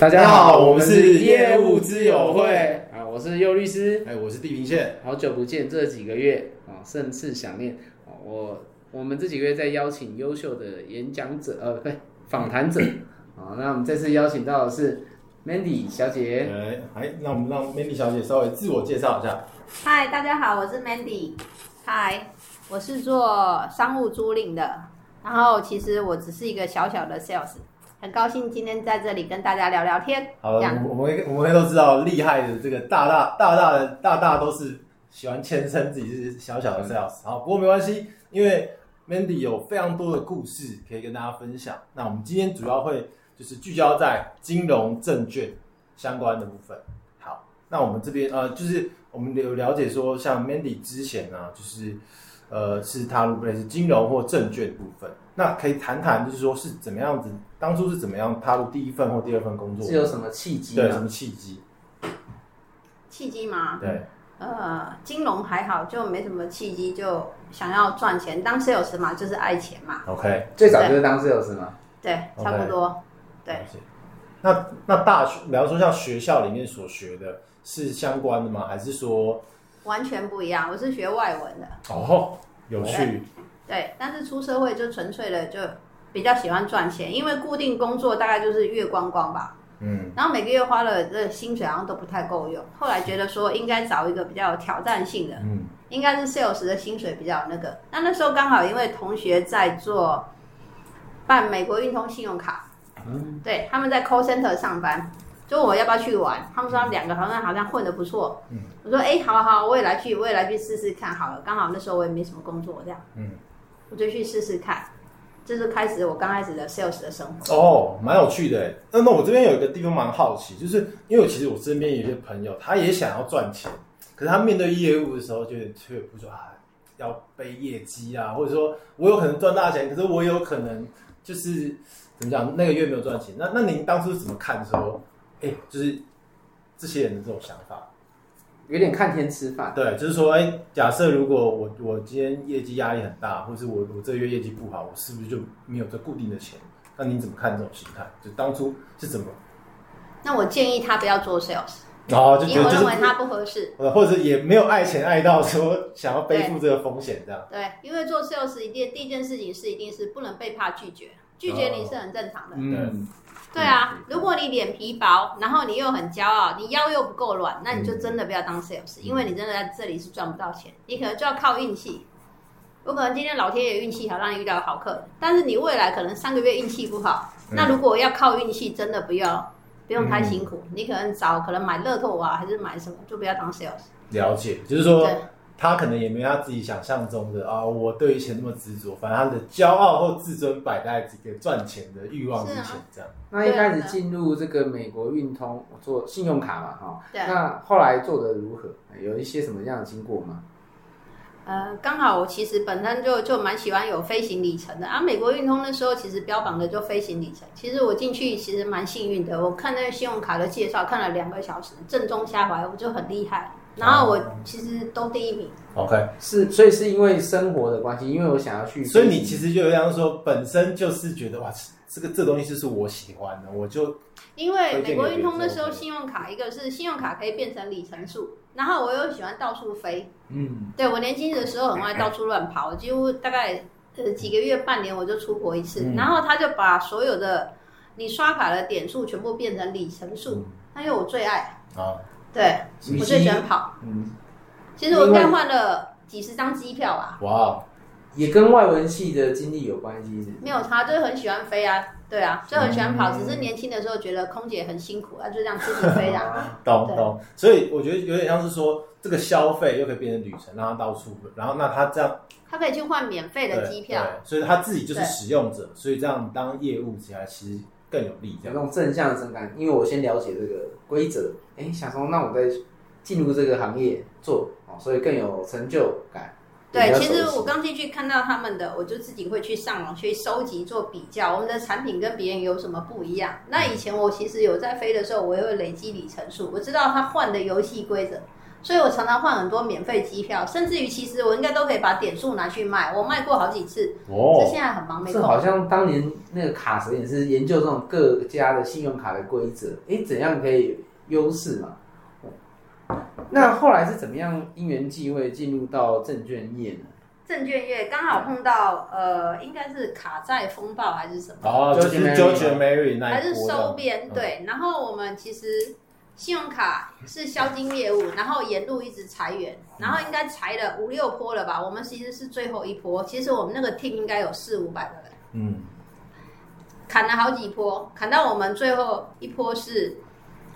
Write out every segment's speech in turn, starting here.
大家好我们是业务之友会。啊，我是右律师，哎，我是地平线，好久不见，这几个月啊，甚是想念啊，我我们这几个月在邀请优秀的演讲者，呃，不对，访谈者。啊，那我们这次邀请到的是 Mandy 小姐，哎，哎，那我们让 Mandy 小姐稍微自我介绍一下。嗨，大家好，我是 Mandy，嗨，我是做商务租赁的，然后其实我只是一个小小的 sales。很高兴今天在这里跟大家聊聊天。好，我们我们我们都知道厉害的这个大大大大的大大都是喜欢谦称自己是小小的 sales。好，不过没关系，因为 Mandy 有非常多的故事可以跟大家分享。那我们今天主要会就是聚焦在金融证券相关的部分。好，那我们这边呃，就是我们有了解说，像 Mandy 之前呢，就是呃是踏入类似金融或证券部分。那可以谈谈，就是说是怎么样子，当初是怎么样踏入第一份或第二份工作？是有什么契机？对，什么契机？契机吗？对，呃，金融还好，就没什么契机，就想要赚钱，当 sales 嘛，就是爱钱嘛。OK，最早就是当 sales 吗？对，差不多。对。那那大学，比方说像学校里面所学的，是相关的吗？还是说完全不一样？我是学外文的。哦，有趣。对，但是出社会就纯粹的就比较喜欢赚钱，因为固定工作大概就是月光光吧，嗯，然后每个月花了这薪水好像都不太够用，后来觉得说应该找一个比较有挑战性的，嗯，应该是 sales 的薪水比较那个，那那时候刚好因为同学在做办美国运通信用卡，嗯，对，他们在 call center 上班。就问我要不要去玩？他们说两个好像好像混的不错。嗯，我说哎，好好，我也来去，我也来去试试看好了。刚好那时候我也没什么工作，这样，嗯，我就去试试看。就是开始我刚开始的 sales 的生活。哦，蛮有趣的。那那我这边有一个地方蛮好奇，就是因为其实我身边有些朋友，他也想要赚钱，可是他面对业务的时候，就却不说啊，要背业绩啊，或者说我有可能赚大钱，可是我有可能就是怎么讲，那个月没有赚钱。那那您当初怎么看说？哎，就是这些人的这种想法，有点看天吃饭。对，就是说，哎，假设如果我我今天业绩压力很大，或是我我这个月业绩不好，我是不是就没有这固定的钱？那你怎么看这种心态？就当初是怎么？那我建议他不要做 sales，哦，就因为我认为他不合适，或者也没有爱钱爱到说想要背负这个风险这样。对，因为做 sales 一定第一件事情是一定是不能被怕拒绝，拒绝你是很正常的。嗯。对啊，如果你脸皮薄，然后你又很骄傲，你腰又不够软，那你就真的不要当 sales，因为你真的在这里是赚不到钱，你可能就要靠运气。有可能今天老天爷运气好，让你遇到好客人，但是你未来可能三个月运气不好。那如果要靠运气，真的不要，不用太辛苦。你可能找可能买乐透啊，还是买什么，就不要当 sales。了解，就是说。他可能也没他自己想象中的啊，我对于钱那么执着，反正他的骄傲或自尊摆在这个赚钱的欲望之前，这样。那一开始进入这个美国运通做信用卡嘛，哈，那后来做的如何？有一些什么样的经过吗？呃，刚好我其实本身就就蛮喜欢有飞行里程的啊。美国运通那时候其实标榜的就飞行里程，其实我进去其实蛮幸运的。我看那个信用卡的介绍看了两个小时，正中下怀，我就很厉害。然后我其实都第一名。OK，是，所以是因为生活的关系，因为我想要去。所以你其实就这样说，本身就是觉得哇，这个这东西就是我喜欢的，我就。因为美国运通那时候信用卡，一个是信用卡可以变成里程数，然后我又喜欢到处飞。嗯。对我年轻的时候很爱到处乱跑，几乎大概呃几个月、半年我就出国一次，然后他就把所有的你刷卡的点数全部变成里程数，那因为我最爱啊。对，我最喜欢跑。嗯，其实我应该换了几十张机票吧。哇，也跟外文系的经历有关系。没有差，就是很喜欢飞啊。对啊，就很喜欢跑，只是年轻的时候觉得空姐很辛苦啊，就这样自己飞啊。懂懂。所以我觉得有点像是说，这个消费又可以变成旅程，让他到处，然后那他这样，他可以去换免费的机票。所以他自己就是使用者，所以这样当业务起来其实。更有利，有那种正向的正感。因为我先了解这个规则，哎，想说那我再进入这个行业做哦，所以更有成就感。对，其实我刚进去看到他们的，我就自己会去上网去收集做比较，我们的产品跟别人有什么不一样。那以前我其实有在飞的时候，我也会累积里程数，我知道他换的游戏规则，所以我常常换很多免费机票，甚至于其实我应该都可以把点数拿去卖，我卖过好几次。哦，这现在很忙没空。好像当年那个卡神也是研究这种各家的信用卡的规则，哎，怎样可以优势嘛？那后来是怎么样因缘际会进入到证券业呢？证券业刚好碰到呃，应该是卡债风暴还是什么？哦，就是 George Mary 那还是收编对。然后我们其实信用卡是销金业务，然后沿路一直裁员，然后应该裁了五六波了吧？我们其实是最后一波，其实我们那个 team 应该有四五百个人，嗯，砍了好几波，砍到我们最后一波是。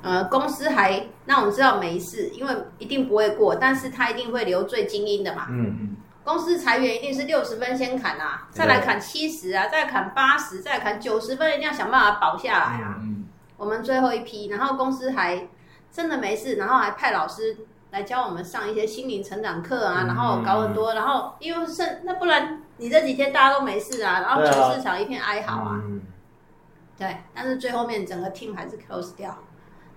呃，公司还那我们知道没事，因为一定不会过，但是他一定会留最精英的嘛。嗯嗯。公司裁员一定是六十分先砍啊，再来砍七十啊，再砍八十，再砍九十分，一定要想办法保下来啊。嗯。我们最后一批，然后公司还真的没事，然后还派老师来教我们上一些心灵成长课啊，然后搞很多，然后因为剩那不然你这几天大家都没事啊，然后全市场一片哀嚎啊。嗯。对，但是最后面整个 team 还是 close 掉。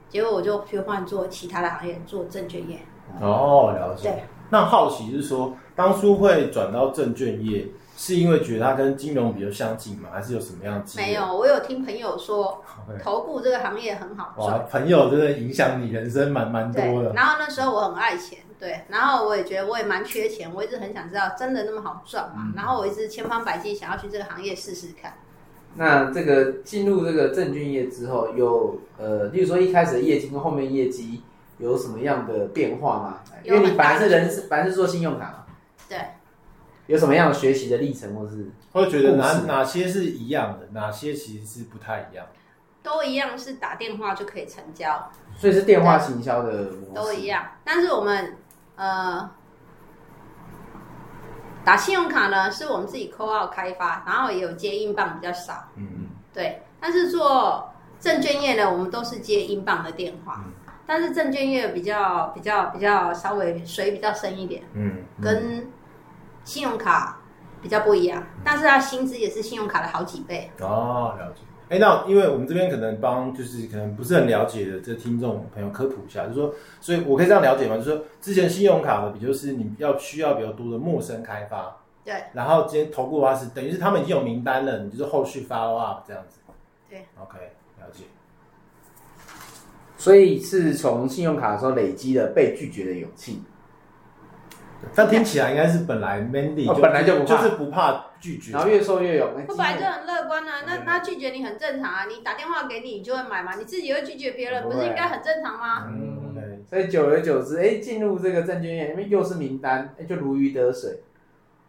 结果我就去换做其他的行业，做证券业。哦，了解。对，那好奇是说，当初会转到证券业，是因为觉得它跟金融比较相近吗？还是有什么样？没有，我有听朋友说，投顾这个行业很好赚。朋友真的影响你人生蛮蛮多的。然后那时候我很爱钱，对，然后我也觉得我也蛮缺钱，我一直很想知道真的那么好赚吗？然后我一直千方百计想要去这个行业试试看。那这个进入这个证券业之后，有呃，例如说一开始的业绩跟后面业绩有什么样的变化吗？因为你本来是人是本来是做信用卡嘛，对，有什么样的学习的历程，或是会觉得哪哪些是一样的，哪些其实是不太一样？都一样是打电话就可以成交，所以是电话行销的模式都一样，但是我们呃。打信用卡呢，是我们自己扣号开发，然后也有接英镑比较少。嗯嗯。对，但是做证券业呢，我们都是接英镑的电话。嗯。但是证券业比较比较比较稍微水比较深一点。嗯。跟信用卡比较不一样，但是它薪资也是信用卡的好几倍。哦，了解。哎，那因为我们这边可能帮就是可能不是很了解的这听众朋友科普一下，就是说，所以我可以这样了解吗？就是说，之前信用卡的比就是你要需要比较多的陌生开发，对。然后今天投顾的话是等于是他们已经有名单了，你就是后续 follow up 这样子。对。OK，了解。所以是从信用卡的时候累积了被拒绝的勇气。但听起来应该是本来 Mandy 本来就不就是不怕拒绝，然后越说越勇。我本来就很乐观啊，那他拒绝你很正常啊，你打电话给你，你就会买嘛，你自己会拒绝别人，不是应该很正常吗？嗯，对。所以久而久之，哎，进入这个证券业，因为又是名单，哎，就如鱼得水。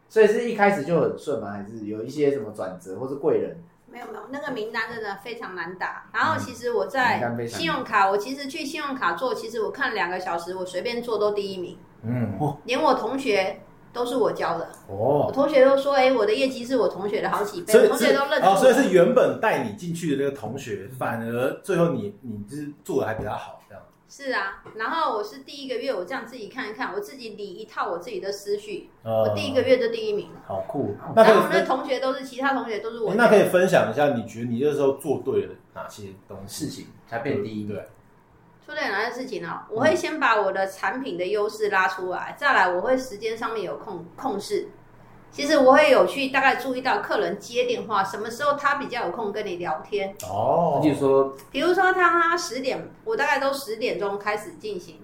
所以是一开始就很顺吗？还是有一些什么转折或是贵人？没有没有，那个名单真的非常难打。然后其实我在信用卡，我其实去信用卡做，其实我看两个小时，我随便做都第一名。嗯，连我同学。都是我教的哦，我同学都说，哎，我的业绩是我同学的好几倍，同学都认哦，所以是原本带你进去的那个同学，反而最后你你就是做的还比较好。是啊，然后我是第一个月，我这样自己看一看，我自己理一套我自己的思绪，我第一个月就第一名了，好酷。然后那同学都是其他同学都是我，那可以分享一下，你觉得你那时候做对了哪些东事情才变第一？对。做对哪些事情呢？我会先把我的产品的优势拉出来，再来我会时间上面有控控制。其实我也有去大概注意到客人接电话什么时候他比较有空跟你聊天。哦。比如说，比如说他他十点，我大概都十点钟开始进行。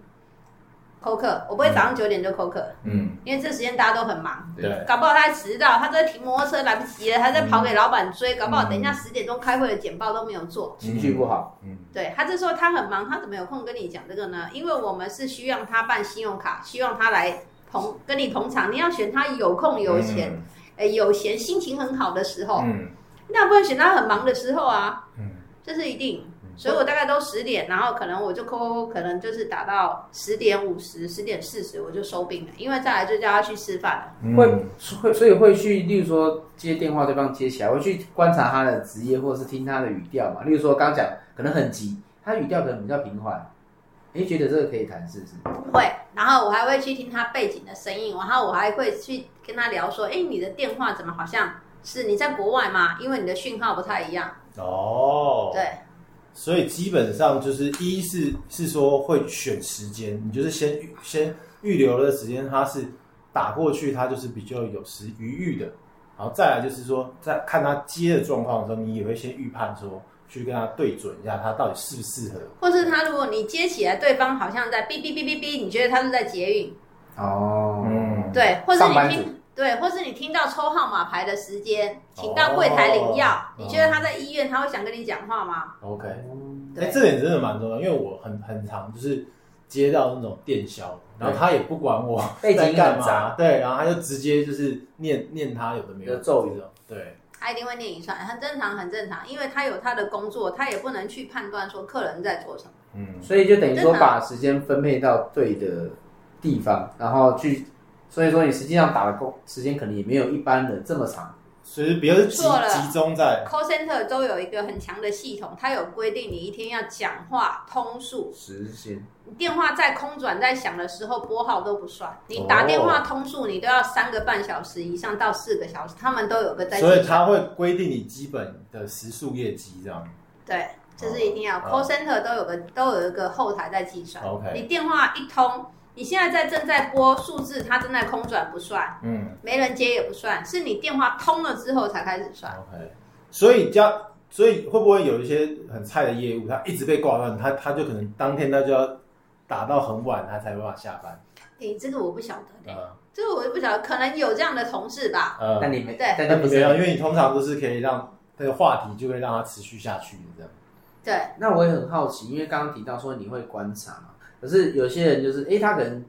扣客，我不会早上九点就扣客，嗯，因为这时间大家都很忙，对，搞不好他还迟到，他在停摩托车来不及了，他在跑给老板追，搞不好等一下十点钟开会的简报都没有做，情绪不好，嗯，对他这时候他很忙，他怎么有空跟你讲这个呢？因为我们是需要他办信用卡，希望他来同跟你同场，你要选他有空有钱，哎，有闲心情很好的时候，嗯，那不能选他很忙的时候啊，嗯，这是一定。所以我大概都十点，然后可能我就扣，可能就是打到十点五十、十点四十，我就收兵了，因为再来就叫他去吃饭了。会会，所以会去，例如说接电话，对方接起来，会去观察他的职业，或者是听他的语调嘛。例如说刚讲可能很急，他语调可能比较平缓，哎，觉得这个可以谈试试。会，然后我还会去听他背景的声音，然后我还会去跟他聊说，哎，你的电话怎么好像是你在国外吗？因为你的讯号不太一样。哦，对。所以基本上就是一是是说会选时间，你就是先先预留了时间，他是打过去，他就是比较有时余裕的。然后再来就是说，在看他接的状况的时候，你也会先预判说，去跟他对准一下，他到底适不适合。或是他如果你接起来，对方好像在哔哔哔哔哔，你觉得他是在捷运？哦，嗯，对，或是你听，对，或是你听到抽号码牌的时间，请到柜台领药，你觉得他在医院，他会想跟你讲话吗？OK，哎，这点真的蛮重要，因为我很很常就是接到那种电销。然后他也不管我在干嘛，对，然后他就直接就是念念他有的没有咒语。的，对，他一定会念一串，很正常，很正常，因为他有他的工作，他也不能去判断说客人在做什么，嗯，所以就等于说把时间分配到对的地方，然后去，所以说你实际上打的工时间可能也没有一般的这么长。所以，比如集集中在 call center 都有一个很强的系统，它有规定你一天要讲话通数时间，你电话在空转在响的时候拨号都不算，你打电话通数你都要三个半小时以上到四个小时，他们都有个在。所以他会规定你基本的时速业绩这样。对，这是一定要 call center 都有个都有一个后台在计算。OK，你电话一通。你现在在正在拨数字，它正在空转不算，嗯，没人接也不算，是你电话通了之后才开始算。OK，所以叫，所以会不会有一些很菜的业务，他一直被挂断，他他就可能当天他就要打到很晚，他才有办法下班。哎，这个我不晓得，这个我也不晓得，可能有这样的同事吧。呃，那你没对，但不是，因为你通常都是可以让这个话题就会让它持续下去的这样。对，那我也很好奇，因为刚刚提到说你会观察嘛。可是有些人就是，哎，他可能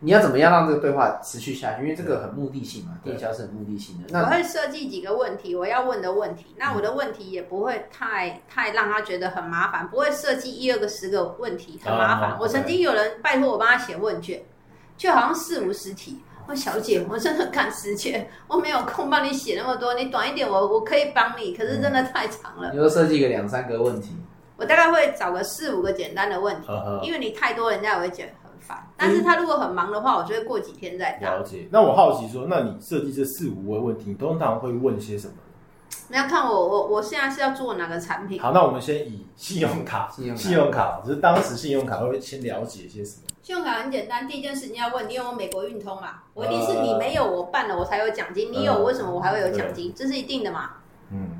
你要怎么样让这个对话持续下去？因为这个很目的性嘛，电销是很目的性的。那我会设计几个问题，我要问的问题。那我的问题也不会太太让他觉得很麻烦，不会设计一二个十个问题很麻烦。我曾经有人拜托我帮他写问卷，就好像四五十题。我小姐，我真的赶时间，我没有空帮你写那么多，你短一点，我我可以帮你，可是真的太长了。你就设计个两三个问题。我大概会找个四五个简单的问题，因为你太多，人家也会觉得很烦。但是他如果很忙的话，我就会过几天再答。了解。那我好奇说，那你设计这四五个问题，你通常会问些什么？你要看我，我我现在是要做哪个产品？好，那我们先以信用卡，信用卡，就是当时信用卡会先了解些什么？信用卡很简单，第一件事你要问你有没有美国运通嘛？我一定是你没有，我办了我才有奖金。你有，为什么我还会有奖金？这是一定的嘛？嗯，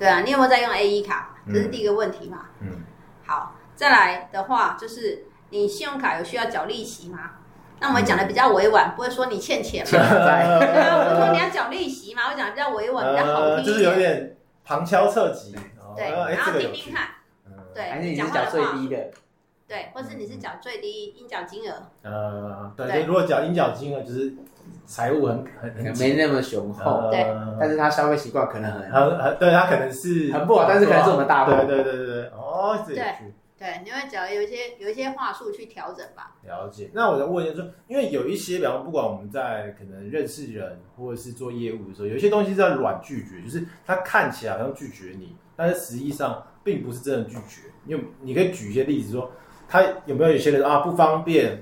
对啊，你有没有在用 A E 卡？这是第一个问题嘛？嗯。好，再来的话就是你信用卡有需要缴利息吗？那我们讲的比较委婉，不会说你欠钱嘛？对啊，我说你要缴利息嘛，我讲的比较委婉，比较好听就是有点旁敲侧击。对，然后听听看。对，还是你是缴最低的？对，或是你是缴最低应缴金额？呃，对，如果缴应缴金额就是财务很很没那么雄厚，对，但是他消费习惯可能很很很，对他可能是很不好，但是可能是我们大对对对对对，哦，对对，你会只要有一些有一些话术去调整吧。了解。那我再问一下，说因为有一些，比方不管我们在可能认识人或者是做业务的时候，有一些东西在软拒绝，就是他看起来好像拒绝你，但是实际上并不是真的拒绝。因为你可以举一些例子说。他有没有有些人啊不方便，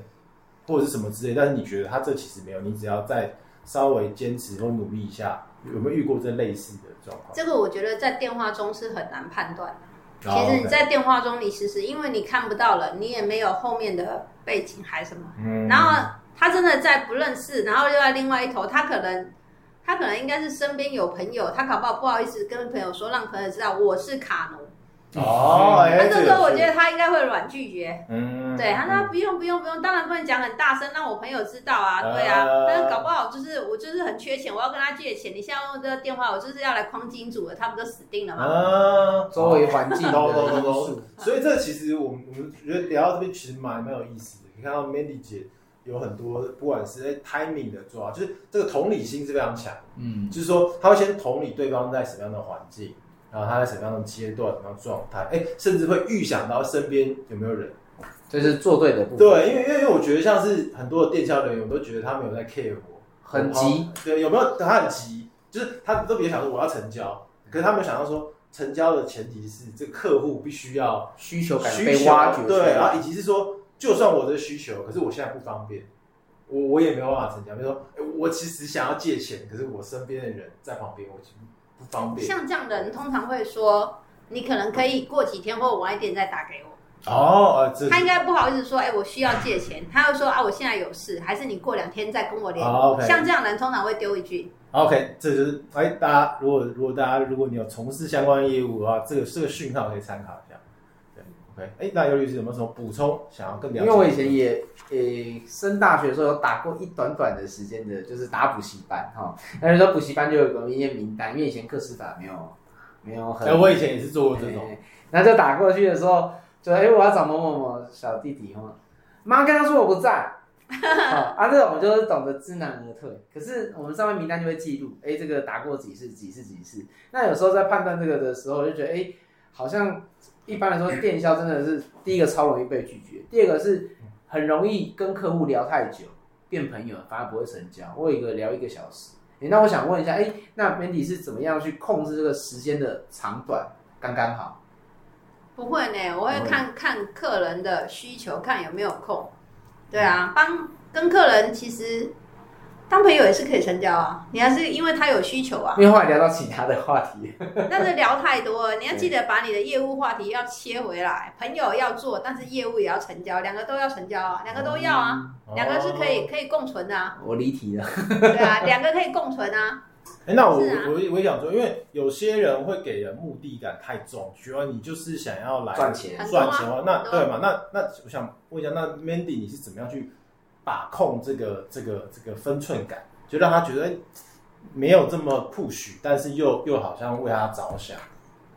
或者是什么之类？但是你觉得他这其实没有，你只要再稍微坚持或努力一下，有没有遇过这类似的状况？这个我觉得在电话中是很难判断的。其实你在电话中，你其实因为你看不到了，你也没有后面的背景还什么。嗯。然后他真的在不认识，然后又在另外一头，他可能他可能应该是身边有朋友，他搞不好不好意思跟朋友说，让朋友知道我是卡奴。哦，那这时候我觉得他应该会软拒绝。嗯，对，他说不用不用不用，当然不能讲很大声，让我朋友知道啊。对啊，但是搞不好就是我就是很缺钱，我要跟他借钱。你现在用这个电话，我就是要来框金主的，他不就死定了吗？啊，周围环境都都都所以这其实我们我们觉得聊到这边其实蛮蛮有意思的。你看到 Mandy 姐有很多，不管是 timing 的抓，就是这个同理心是非常强。嗯，就是说他会先同理对方在什么样的环境。然后他在什么样的阶段、什么样状态？哎，甚至会预想到身边有没有人，这是做对的部分。对，因为因为我觉得像是很多的电销人员，我都觉得他没有在 care 我，很急。对，有没有他很急？就是他都比较想说我要成交，可是他没有想到说成交的前提是这个客户必须要需求感被挖掘。对，然后以及是说，就算我的需求，可是我现在不方便，我我也没有办法成交。比如说，我其实想要借钱，可是我身边的人在旁边，我。不方便。像这样的人通常会说：“你可能可以过几天或晚一点再打给我。哦，他应该不好意思说，哎，我需要借钱。他会说啊，我现在有事，还是你过两天再跟我联络。像这样人通常会丢一句。OK，这就是哎，大家如果如果大家如果你有从事相关业务的话，这个这个讯号可以参考一下。哎，那尤律师有没有什么补充？想要更了解？因为我以前也诶升大学的时候有打过一短短的时间的，就是打补习班哈。那时候补习班就有个一些名单，因为以前课时法没有没有很。哎，我以前也是做过这种，那就打过去的时候。就哎，我要找某某某小弟弟哈，妈跟他说我不在，啊，这种就是懂得知难而退。可是我们上面名单就会记录，哎，这个打过几次，几次，几次。那有时候在判断这个的时候，就觉得哎，好像一般来说电销真的是第一个超容易被拒绝，第二个是很容易跟客户聊太久变朋友，反而不会成交。我有一个聊一个小时，哎，那我想问一下，哎，那 Mandy 是怎么样去控制这个时间的长短，刚刚好？不会呢，我会看看客人的需求，看有没有空。对啊，帮跟客人其实当朋友也是可以成交啊。你还是因为他有需求啊。因为后来聊到其他的话题，但是聊太多了。你要记得把你的业务话题要切回来，朋友要做，但是业务也要成交，两个都要成交啊，两个都要啊，两个是可以可以共存的啊。我离题了。对啊，两个可以共存啊。哎，那我我我也想说，因为有些人会给人目的感太重，觉得你就是想要来赚钱赚钱哦。那对嘛？那那我想问一下，那 Mandy 你是怎么样去把控这个这个这个分寸感，就让他觉得没有这么 push，但是又又好像为他着想。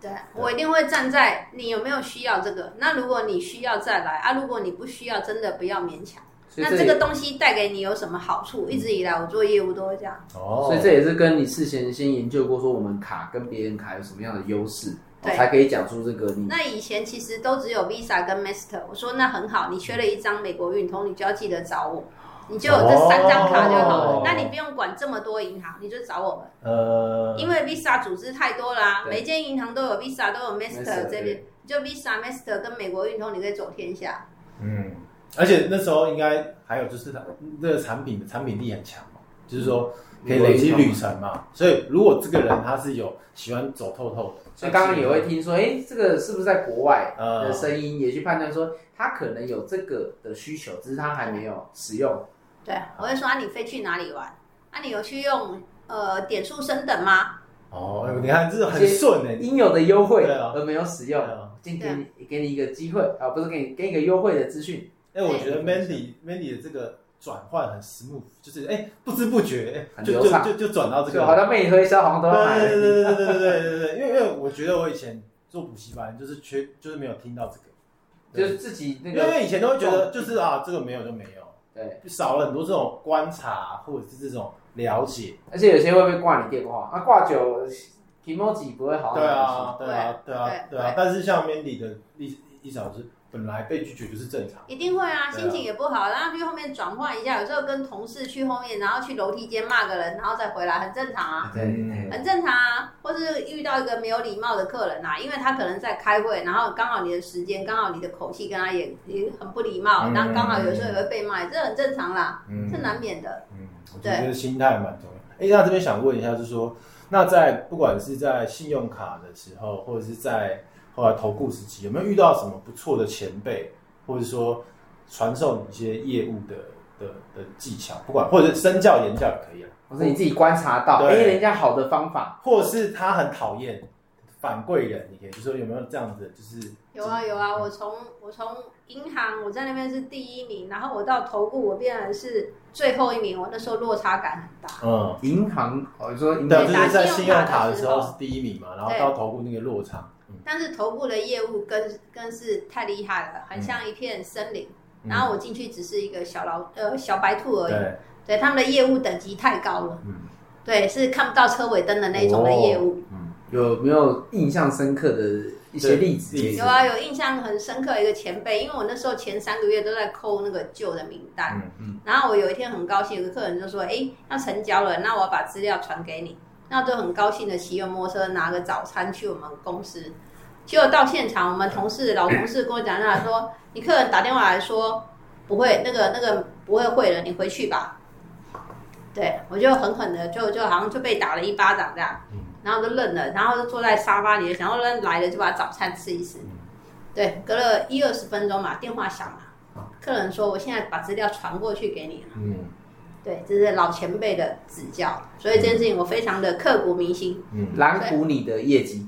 对我一定会站在你有没有需要这个。那如果你需要再来啊，如果你不需要，真的不要勉强。那这个东西带给你有什么好处？一直以来我做业务都会这样。哦，所以这也是跟你事前先研究过，说我们卡跟别人卡有什么样的优势，才可以讲出这个。那以前其实都只有 Visa 跟 Master，我说那很好，你缺了一张美国运通，你就要记得找我，你就有这三张卡就好了。那你不用管这么多银行，你就找我们。呃，因为 Visa 组织太多啦，每间银行都有 Visa，都有 Master 这边，就 Visa、Master 跟美国运通，你可以走天下。嗯。而且那时候应该还有就是它这个产品的产品力很强嘛，就是说可以累积旅程嘛。所以如果这个人他是有喜欢走透透的，所以刚刚也会听说，哎，这个是不是在国外的声音，也去判断说他可能有这个的需求，只是他还没有使用。对，我会说啊，你飞去哪里玩？啊，你有去用呃点数升等吗？哦，你看这是很顺的，应有的优惠而没有使用，今天给你一个机会啊，不是给你给你一个优惠的资讯。哎，我觉得 Mandy Mandy 的这个转换很 smooth，就是哎不知不觉就就就就转到这个，好像被你推销，好像都要买。对对对对对对 对对因为因为我觉得我以前做补习班就是缺，就是没有听到这个，就是自己那个，因为以前都会觉得就是啊这个没有就没有，对，少了很多这种观察或者是这种了解，而且有些会不会挂你电话？啊挂久，emoji 不会好。对啊对啊对啊对啊，但是像 Mandy 的一一小时。本来被拒绝就是正常，一定会啊，心情也不好，然后去后面转换一下，有时候跟同事去后面，然后去楼梯间骂个人，然后再回来，很正常啊，对，很正常啊，或是遇到一个没有礼貌的客人啊，因为他可能在开会，然后刚好你的时间，刚好你的口气跟他也也很不礼貌，然后刚好有时候也会被骂，这很正常啦，这难免的。嗯，我觉得心态蛮重要。哎，那这边想问一下，就是说，那在不管是在信用卡的时候，或者是在后来投顾时期有没有遇到什么不错的前辈，或者说传授你一些业务的的的技巧？不管或者身教言教也可以啊，或者你自己观察到哎人家好的方法，或者是他很讨厌反贵人，你可以就说有没有这样子？就是有啊有啊，我从我从银行我在那边是第一名，然后我到投顾我变成是最后一名，我那时候落差感很大。嗯，银行哦，你说对，就是在信用卡的时候是第一名嘛，然后到投顾那个落差。但是头部的业务更更是太厉害了，很像一片森林。然后我进去只是一个小老呃小白兔而已。对，他们的业务等级太高了。嗯，对，是看不到车尾灯的那种的业务。嗯，有没有印象深刻的一些例子？有啊，有印象很深刻一个前辈，因为我那时候前三个月都在扣那个旧的名单。嗯嗯。然后我有一天很高兴，有个客人就说：“哎，要成交了，那我把资料传给你。”那就很高兴的骑着摩托车拿个早餐去我们公司，结果到现场，我们同事老同事跟我讲他说，你客人打电话来说不会那个那个不会会了，你回去吧。对我就狠狠的就就好像就被打了一巴掌这样。然后就愣了，然后就坐在沙发里，然后人来了就把早餐吃一吃。对，隔了一二十分钟嘛，电话响了，客人说我现在把资料传过去给你了。嗯，对，这是老前辈的指教，所以这件事情我非常的刻骨铭心。嗯，蓝湖你的业绩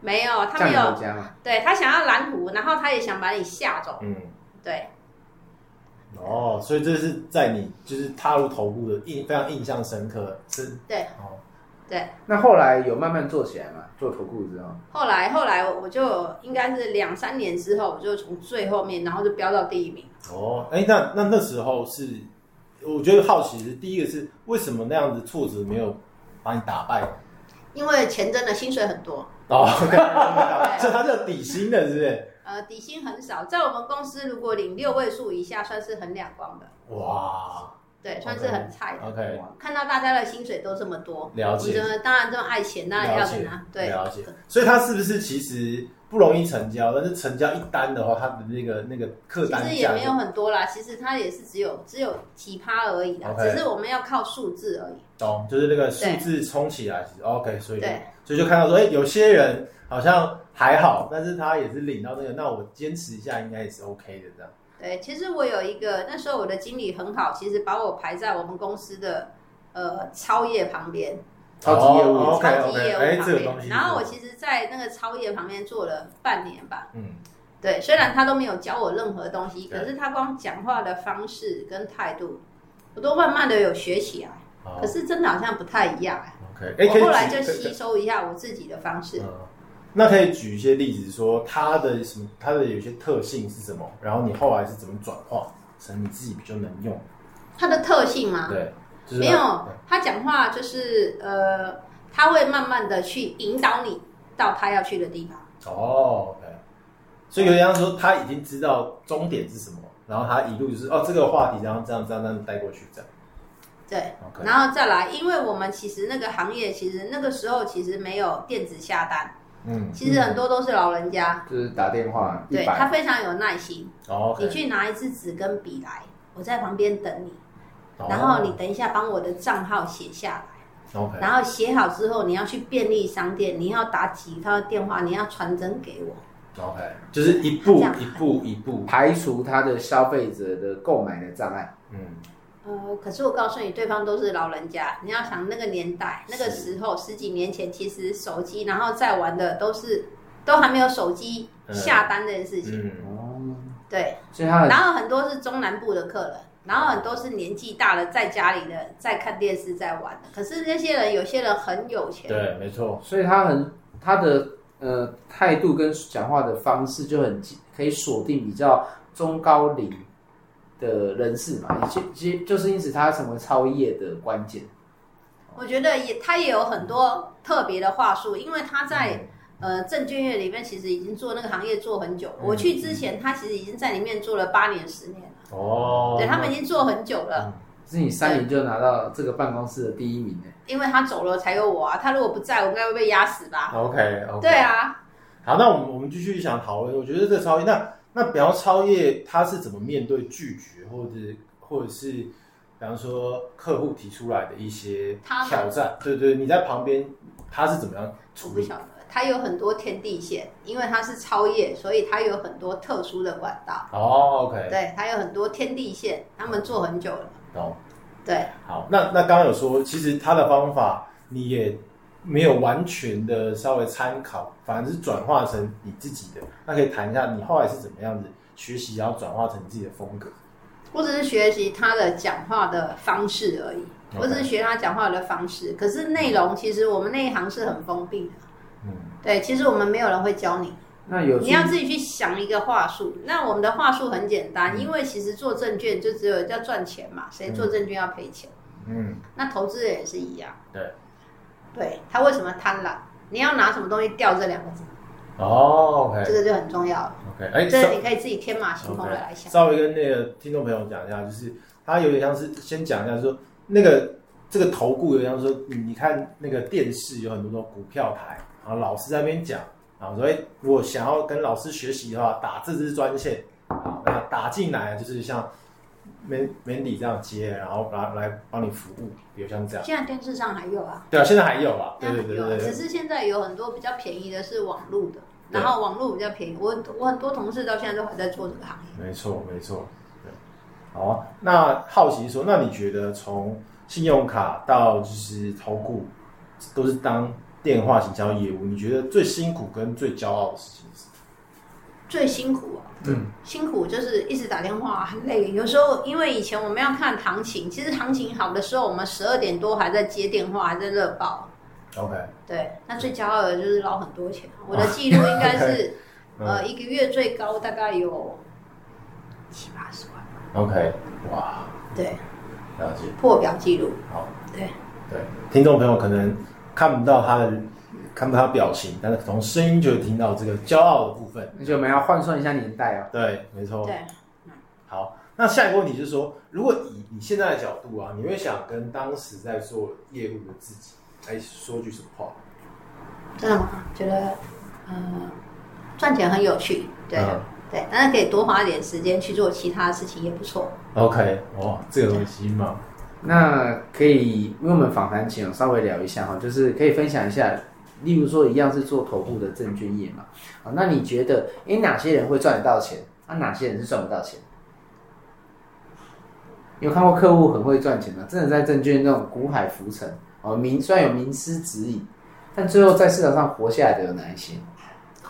没有，他没有，对他想要蓝湖，然后他也想把你吓走。嗯，对。哦，所以这是在你就是踏入头部的印非常印象深刻，是？对。哦。对，那后来有慢慢做起来嘛？做头部之后，后来后来我就应该是两三年之后，我就从最后面，然后就飙到第一名。哦，哎，那那那时候是，我觉得好奇是第一个是为什么那样子挫折没有把你打败？因为钱真的薪水很多哦，所以他是底薪的，是不是？呃，底薪很少，在我们公司如果领六位数以下，算是很两光的。哇。对，算是很菜的。OK，看到大家的薪水都这么多，了解。当然这么爱钱，当然要跟他？对，了解。所以他是不是其实不容易成交？但是成交一单的话，他的那个那个客单其实也没有很多啦。其实他也是只有只有奇葩而已啦，只是我们要靠数字而已。懂，就是那个数字冲起来。OK，所以对所以就看到说，哎，有些人好像还好，但是他也是领到那个，那我坚持一下，应该也是 OK 的这样。对，其实我有一个那时候我的经理很好，其实把我排在我们公司的呃超业旁边，超级业务，超级业务旁边。然后我其实，在那个超业旁边做了半年吧。嗯，对，虽然他都没有教我任何东西，可是他光讲话的方式跟态度，我都慢慢的有学起来。可是真的好像不太一样哎。我后来就吸收一下我自己的方式。那可以举一些例子，说它的什么，它的有些特性是什么？然后你后来是怎么转化成你自己比较能用？它的特性吗？对，没有。他讲话就是呃，他会慢慢的去引导你到他要去的地方。哦，OK。所以有人说他已经知道终点是什么，然后他一路就是哦，这个话题然后这样这样这样带过去这样。对，然后再来，因为我们其实那个行业其实那个时候其实没有电子下单。嗯，其实很多都是老人家，就是打电话，对他非常有耐心。哦，你去拿一支纸跟笔来，我在旁边等你，然后你等一下帮我的账号写下来。OK，然后写好之后，你要去便利商店，你要打几套电话，你要传真给我。OK，就是一步一步一步排除他的消费者的购买的障碍。嗯。呃，可是我告诉你，对方都是老人家。你要想那个年代，那个时候十几年前，其实手机，然后再玩的都是都还没有手机下单这件事情。哦，对，所以他然后很多是中南部的客人，然后很多是年纪大了在家里的在看电视在玩的。可是那些人有些人很有钱，对，没错。所以他很他的呃态度跟讲话的方式就很可以锁定比较中高龄。的人士嘛，其其实就是因此他成为超业的关键。我觉得也他也有很多特别的话术，因为他在呃证券业里面其实已经做那个行业做很久了。我去之前，他其实已经在里面做了八年、十年了。哦，对他们已经做很久了。是你三年就拿到这个办公室的第一名呢？因为他走了才有我啊！他如果不在，我应该会被压死吧？OK OK 对啊。好，那我们我们继续想讨论。我觉得这超业那。那比方超越他是怎么面对拒绝，或者或者是，比方说客户提出来的一些挑战，对对，你在旁边他是怎么样处理？不晓得，他有很多天地线，因为他是超越，所以他有很多特殊的管道。哦，OK，对他有很多天地线，他们做很久了。哦，对，好，那那刚刚有说，其实他的方法你也。没有完全的稍微参考，反而是转化成你自己的。那可以谈一下你后来是怎么样子学习，然后转化成你自己的风格。我只是学习他的讲话的方式而已，我只是学他讲话的方式。可是内容其实我们那一行是很封闭的。嗯，对，其实我们没有人会教你。那有你要自己去想一个话术。那我们的话术很简单，因为其实做证券就只有要赚钱嘛，谁做证券要赔钱？嗯，那投资人也是一样。对。对他为什么贪婪？你要拿什么东西钓这两个字？哦，OK，这个就很重要了。OK，哎，这你可以自己天马行空的来想。稍微跟那个听众朋友讲一下，就是他有点像是先讲一下，说那个这个投顾有点像说，你你看那个电视有很多种股票台，然后老师在那边讲，然后说，哎，如果想要跟老师学习的话，打这支专线，好，那打进来就是像 Mandy Mandy 这样接，然后来来帮你服务，比如像这样。现在电视上还有啊？对啊，现在还有啊。对对对对对。只是现在有很多比较便宜的是网络的，然后网络比较便宜。我我很多同事到现在都还在做这个行业。没错没错。对。好啊，那好奇说，那你觉得从信用卡到就是投顾，都是当电话行销业务，你觉得最辛苦跟最骄傲的事情是？最辛苦啊，嗯，辛苦就是一直打电话很累。有时候因为以前我们要看行情，其实行情好的时候，我们十二点多还在接电话，还在热报。OK，对，那最骄傲的就是捞很多钱。我的记录应该是，呃，一个月最高大概有七八十万。OK，哇，对，了解，破表记录。好，对对，听众朋友可能看不到他的。看不到他表情，但是从声音就听到这个骄傲的部分。那就我们要换算一下年代啊。对，没错。对，好，那下一个问题就是说，如果以你现在的角度啊，你会想跟当时在做业务的自己来说句什么话？真的吗？觉得，呃，赚钱很有趣，对对，但是可以多花一点时间去做其他的事情也不错。OK，哦，这个东西嘛，那可以，因为我们访谈前稍微聊一下哈，就是可以分享一下。例如说，一样是做头部的证券业嘛，啊，那你觉得，哎，哪些人会赚得到钱？那，哪些人是赚不到钱？有看过客户很会赚钱的，真的在证券那种股海浮沉，哦，名虽然有名师指引，但最后在市场上活下来的有哪一些？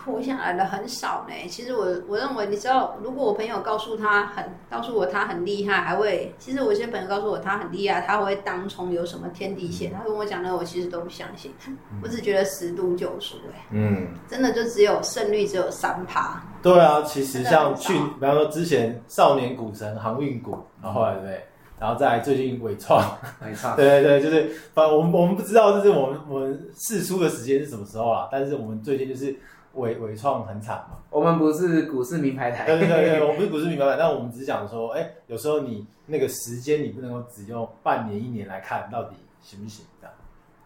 活下来的很少呢。其实我我认为，你知道，如果我朋友告诉他很告诉我他很厉害，还会，其实我一些朋友告诉我他很厉害，他会当冲有什么天地线，他跟我讲的，我其实都不相信。我只觉得十赌九输，哎，嗯，真的就只有胜率只有三趴。对啊，其实像去，比方说之前少年股神航运股，然后后来对，然后再最近伟创，伟创，对对对，就是反正我们我们不知道就是我们我们试出的时间是什么时候啊，但是我们最近就是。伟伟创很惨嘛？我们不是股市名牌台。对对对，我们不是股市名牌台，但我们只是讲说，哎，有时候你那个时间你不能够只用半年一年来看到底行不行这样。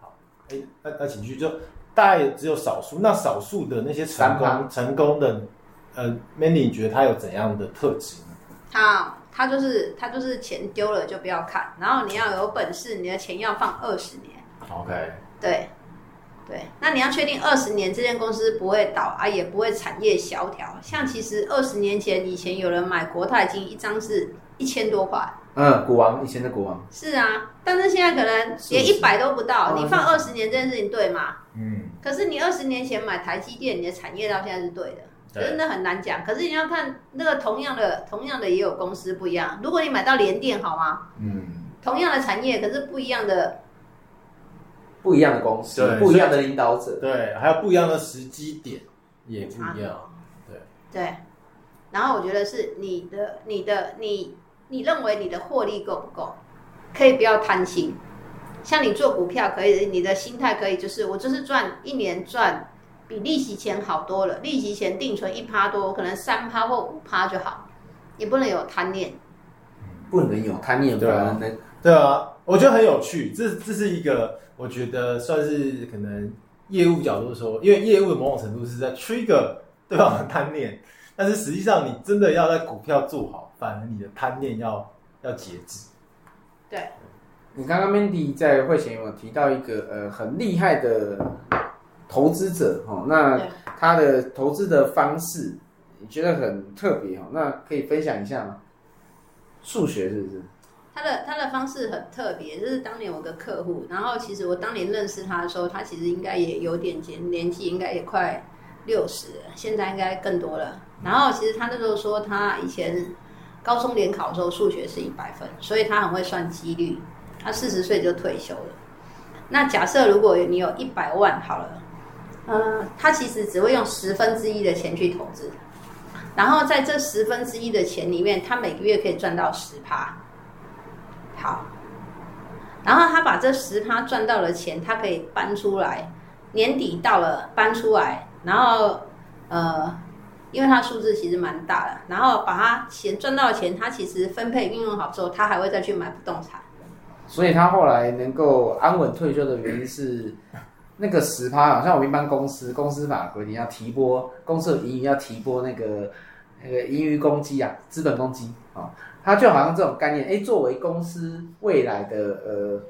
好，哎，那那请去就大概只有少数，那少数的那些成功成功的，呃，Mandy 你觉得他有怎样的特质呢？他他就是他就是钱丢了就不要看，然后你要有本事，你的钱要放二十年。OK。对。对，那你要确定二十年这间公司不会倒啊，也不会产业萧条。像其实二十年前以前有人买国泰金一张是一千多块，嗯，股王以前的股王是啊，但是现在可能连一百都不到。你放二十年这件事情对吗？嗯。可是你二十年前买台积电，你的产业到现在是对的，真的很难讲。可是你要看那个同样的，同样的也有公司不一样。如果你买到联电好吗？嗯。同样的产业，可是不一样的。不一样的公司，不一样的领导者，对，还有不一样的时机点也不一样，对对。然后我觉得是你的、你的、你，你认为你的获利够不够？可以不要贪心。像你做股票可以，你的心态可以就是我就是赚一年赚比利息钱好多了，利息钱定存一趴多，可能三趴或五趴就好，也不能有贪念，不能有贪念，对啊，对啊，我觉得很有趣，这这是一个。我觉得算是可能业务角度说，因为业务的某种程度是在 trigger 对方的贪念，但是实际上你真的要在股票做好，反而你的贪念要要节制。对，你刚刚 Mandy 在会前有提到一个呃很厉害的投资者哦，那他的投资的方式你觉得很特别哦，那可以分享一下吗？数学是不是？他的他的方式很特别，就是当年有个客户，然后其实我当年认识他的时候，他其实应该也有点年年纪，应该也快六十，现在应该更多了。然后其实他那时候说，他以前高中联考的时候数学是一百分，所以他很会算几率。他四十岁就退休了。那假设如果你有一百万好了，嗯，他其实只会用十分之一的钱去投资，然后在这十分之一的钱里面，他每个月可以赚到十趴。好，然后他把这十趴赚到的钱，他可以搬出来，年底到了搬出来，然后呃，因为他数字其实蛮大的，然后把他钱赚到的钱，他其实分配运用好之后，他还会再去买不动产。所以他后来能够安稳退休的原因是，那个十趴，好像我们一般公司公司法规定要提拨公司的盈余要提拨那个那个盈余公积啊，资本公积啊，它就好像这种概念，哎，作为公司未来的呃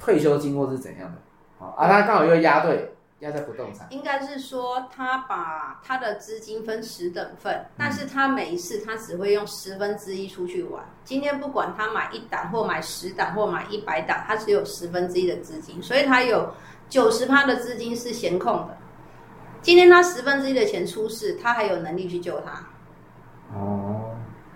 退休金或是怎样的，啊，他刚好又压对。压在不动产，应该是说他把他的资金分十等份，但是他每一次他只会用十分之一出去玩。今天不管他买一档或买十档或买一百档，他只有十分之一的资金，所以他有九十趴的资金是闲空的。今天他十分之一的钱出事，他还有能力去救他。哦，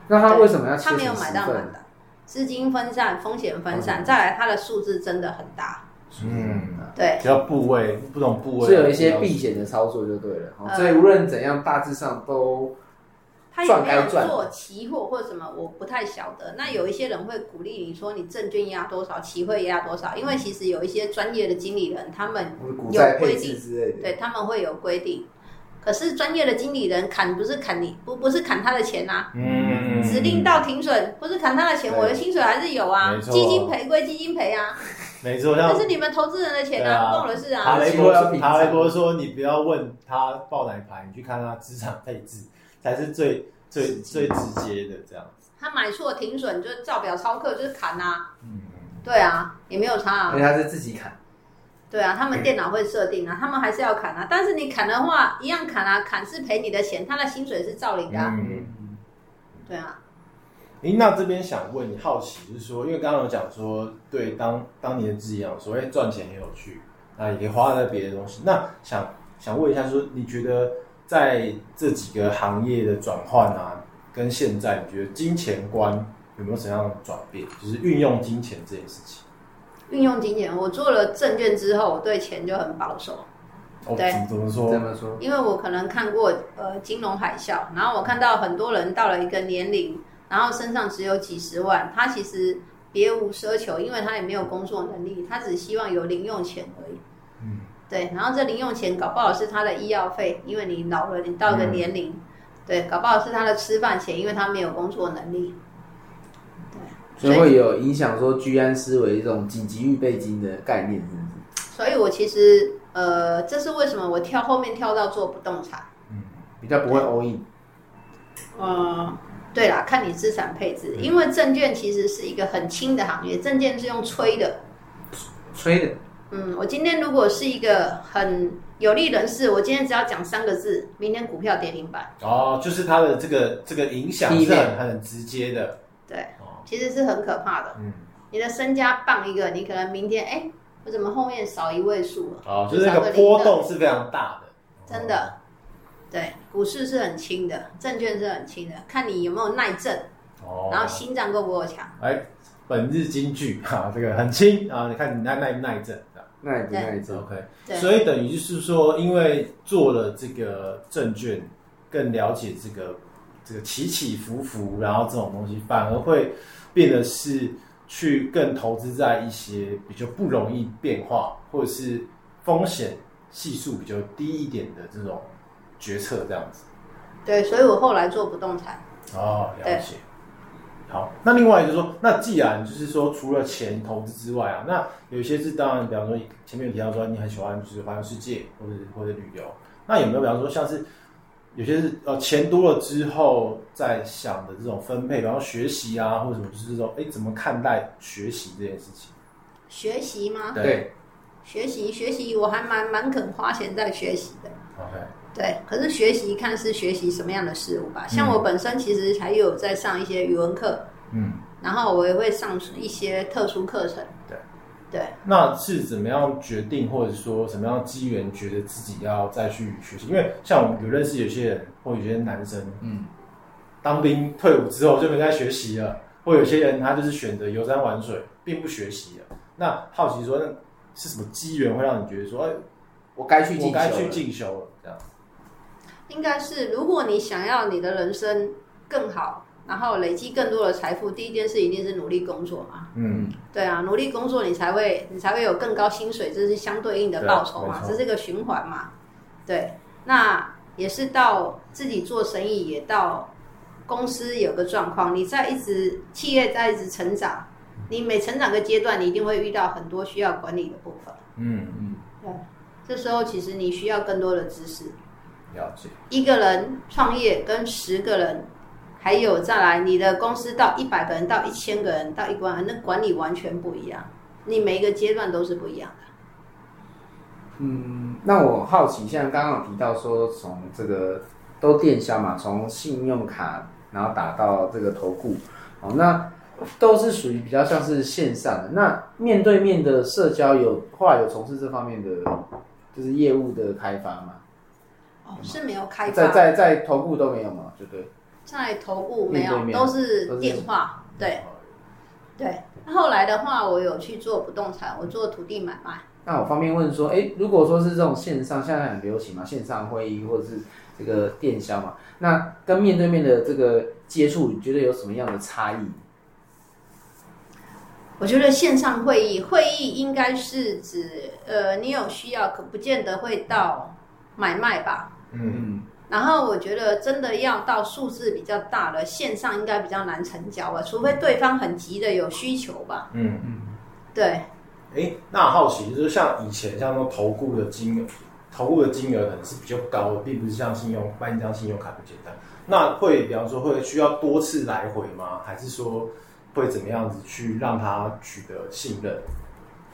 那他为什么要他没有买到满的？资金分散，风险分散，再来他的数字真的很大。嗯，对，只要部位不同部位是有一些避险的操作就对了，所以无论怎样，大致上都他有没有做期货或者什么，我不太晓得。那有一些人会鼓励你说，你证券压多少，期货压多少，因为其实有一些专业的经理人，他们有规定。之类的，对他们会有规定。可是专业的经理人砍不是砍你，不不是砍他的钱呐，嗯，指令到停损不是砍他的钱，我的薪水还是有啊，基金赔归基金赔啊。没错，那是你们投资人的钱啊，不我的事啊。塔雷波塔雷波说：“你不要问他报哪牌，你去看他资产配置，才是最最最直接的这样子。”他买错停损就是照表操课，就是砍啊。嗯，对啊，也没有差啊。因为他是自己砍。对啊，他们电脑会设定啊，他们还是要砍啊。但是你砍的话，一样砍啊，砍是赔你的钱，他的薪水是照领的。嗯，对啊。哎，那这边想问你，好奇就是说，因为刚刚有讲说，对当当年的自己讲，说，哎赚钱很有趣，那也可以花在别的东西。那想想问一下，说你觉得在这几个行业的转换啊，跟现在，你觉得金钱观有没有什么样的转变？就是运用金钱这件事情。运用金钱，我做了证券之后，我对钱就很保守。对，怎么说？怎么说？因为我可能看过呃金融海啸，然后我看到很多人到了一个年龄。然后身上只有几十万，他其实别无奢求，因为他也没有工作能力，他只希望有零用钱而已。嗯，对。然后这零用钱搞不好是他的医药费，因为你老了，你到个年龄，对，搞不好是他的吃饭钱，因为他没有工作能力。对，所以会有影响说居安思危这种紧急预备金的概念，是不是？所以我其实呃，这是为什么我跳后面跳到做不动产，嗯，比较不会 all in。嗯。对啦，看你资产配置，因为证券其实是一个很轻的行业，证券是用吹的，吹的。嗯，我今天如果是一个很有利人士，我今天只要讲三个字，明天股票跌停板。哦，就是它的这个这个影响是很很直接的。对，其实是很可怕的。嗯，你的身家棒一个，你可能明天哎，我怎么后面少一位数了？哦，就是那个波动是非常大的，真的。对，股市是很轻的，证券是很轻的，看你有没有耐震，哦，然后心脏够不够强。哎，本日金句哈，这个很轻啊，你看你耐耐不耐震，耐不耐震？OK，所以等于就是说，因为做了这个证券，更了解这个这个起起伏伏，然后这种东西反而会变得是去更投资在一些比较不容易变化，或者是风险系数比较低一点的这种。决策这样子，对，所以我后来做不动产。哦，了解。好，那另外就是说，那既然就是说，除了钱投资之外啊，那有一些是当然，比方说前面有提到说你很喜欢就是环游世界或者或者旅游，那有没有比方说像是有些是呃钱多了之后再想的这种分配，然后学习啊或者什么，就是说哎怎么看待学习这件事情？学习吗？对，学习学习，我还蛮蛮肯花钱在学习的。OK。对，可是学习看是学习什么样的事物吧。像我本身其实还有在上一些语文课，嗯，然后我也会上一些特殊课程。对，那是怎么样决定，或者说什么样机缘，觉得自己要再去学习？因为像我们有认识有些人，或有些男生，嗯，当兵退伍之后就没再学习了，或有些人他就是选择游山玩水，并不学习了。那好奇说，那是什么机缘会让你觉得说，哎，我该去，我该去进修了，这样？应该是，如果你想要你的人生更好，然后累积更多的财富，第一件事一定是努力工作嘛。嗯，对啊，努力工作你才会，你才会有更高薪水，这是相对应的报酬嘛，这是个循环嘛。对，那也是到自己做生意，也到公司有个状况，你在一直企业在一直成长，你每成长个阶段，你一定会遇到很多需要管理的部分。嗯嗯，对，这时候其实你需要更多的知识。了解。一个人创业跟十个人，还有再来你的公司到一百个人到一千个人到一万人，那管理完全不一样。你每一个阶段都是不一样的。嗯，那我好奇，像刚刚有提到说，从这个都电销嘛，从信用卡然后打到这个投顾，哦，那都是属于比较像是线上的。那面对面的社交有后来有从事这方面的就是业务的开发吗？哦，是没有开发，在在在投顾都没有吗？对对？在投顾没有，都是电话。对对，后来的话，我有去做不动产，我做土地买卖。那我方便问说，哎，如果说是这种线上，现在很流行嘛，线上会议或者是这个电销嘛，那跟面对面的这个接触，你觉得有什么样的差异？我觉得线上会议，会议应该是指，呃，你有需要，可不见得会到买卖吧。嗯。然后我觉得真的要到数字比较大的线上，应该比较难成交吧，除非对方很急的有需求吧。嗯嗯。对。哎，那好奇就是像以前像说投顾的金额，投顾的金额可能是比较高的，并不是像信用办一张信用卡不简单。那会比方说会需要多次来回吗？还是说会怎么样子去让他取得信任？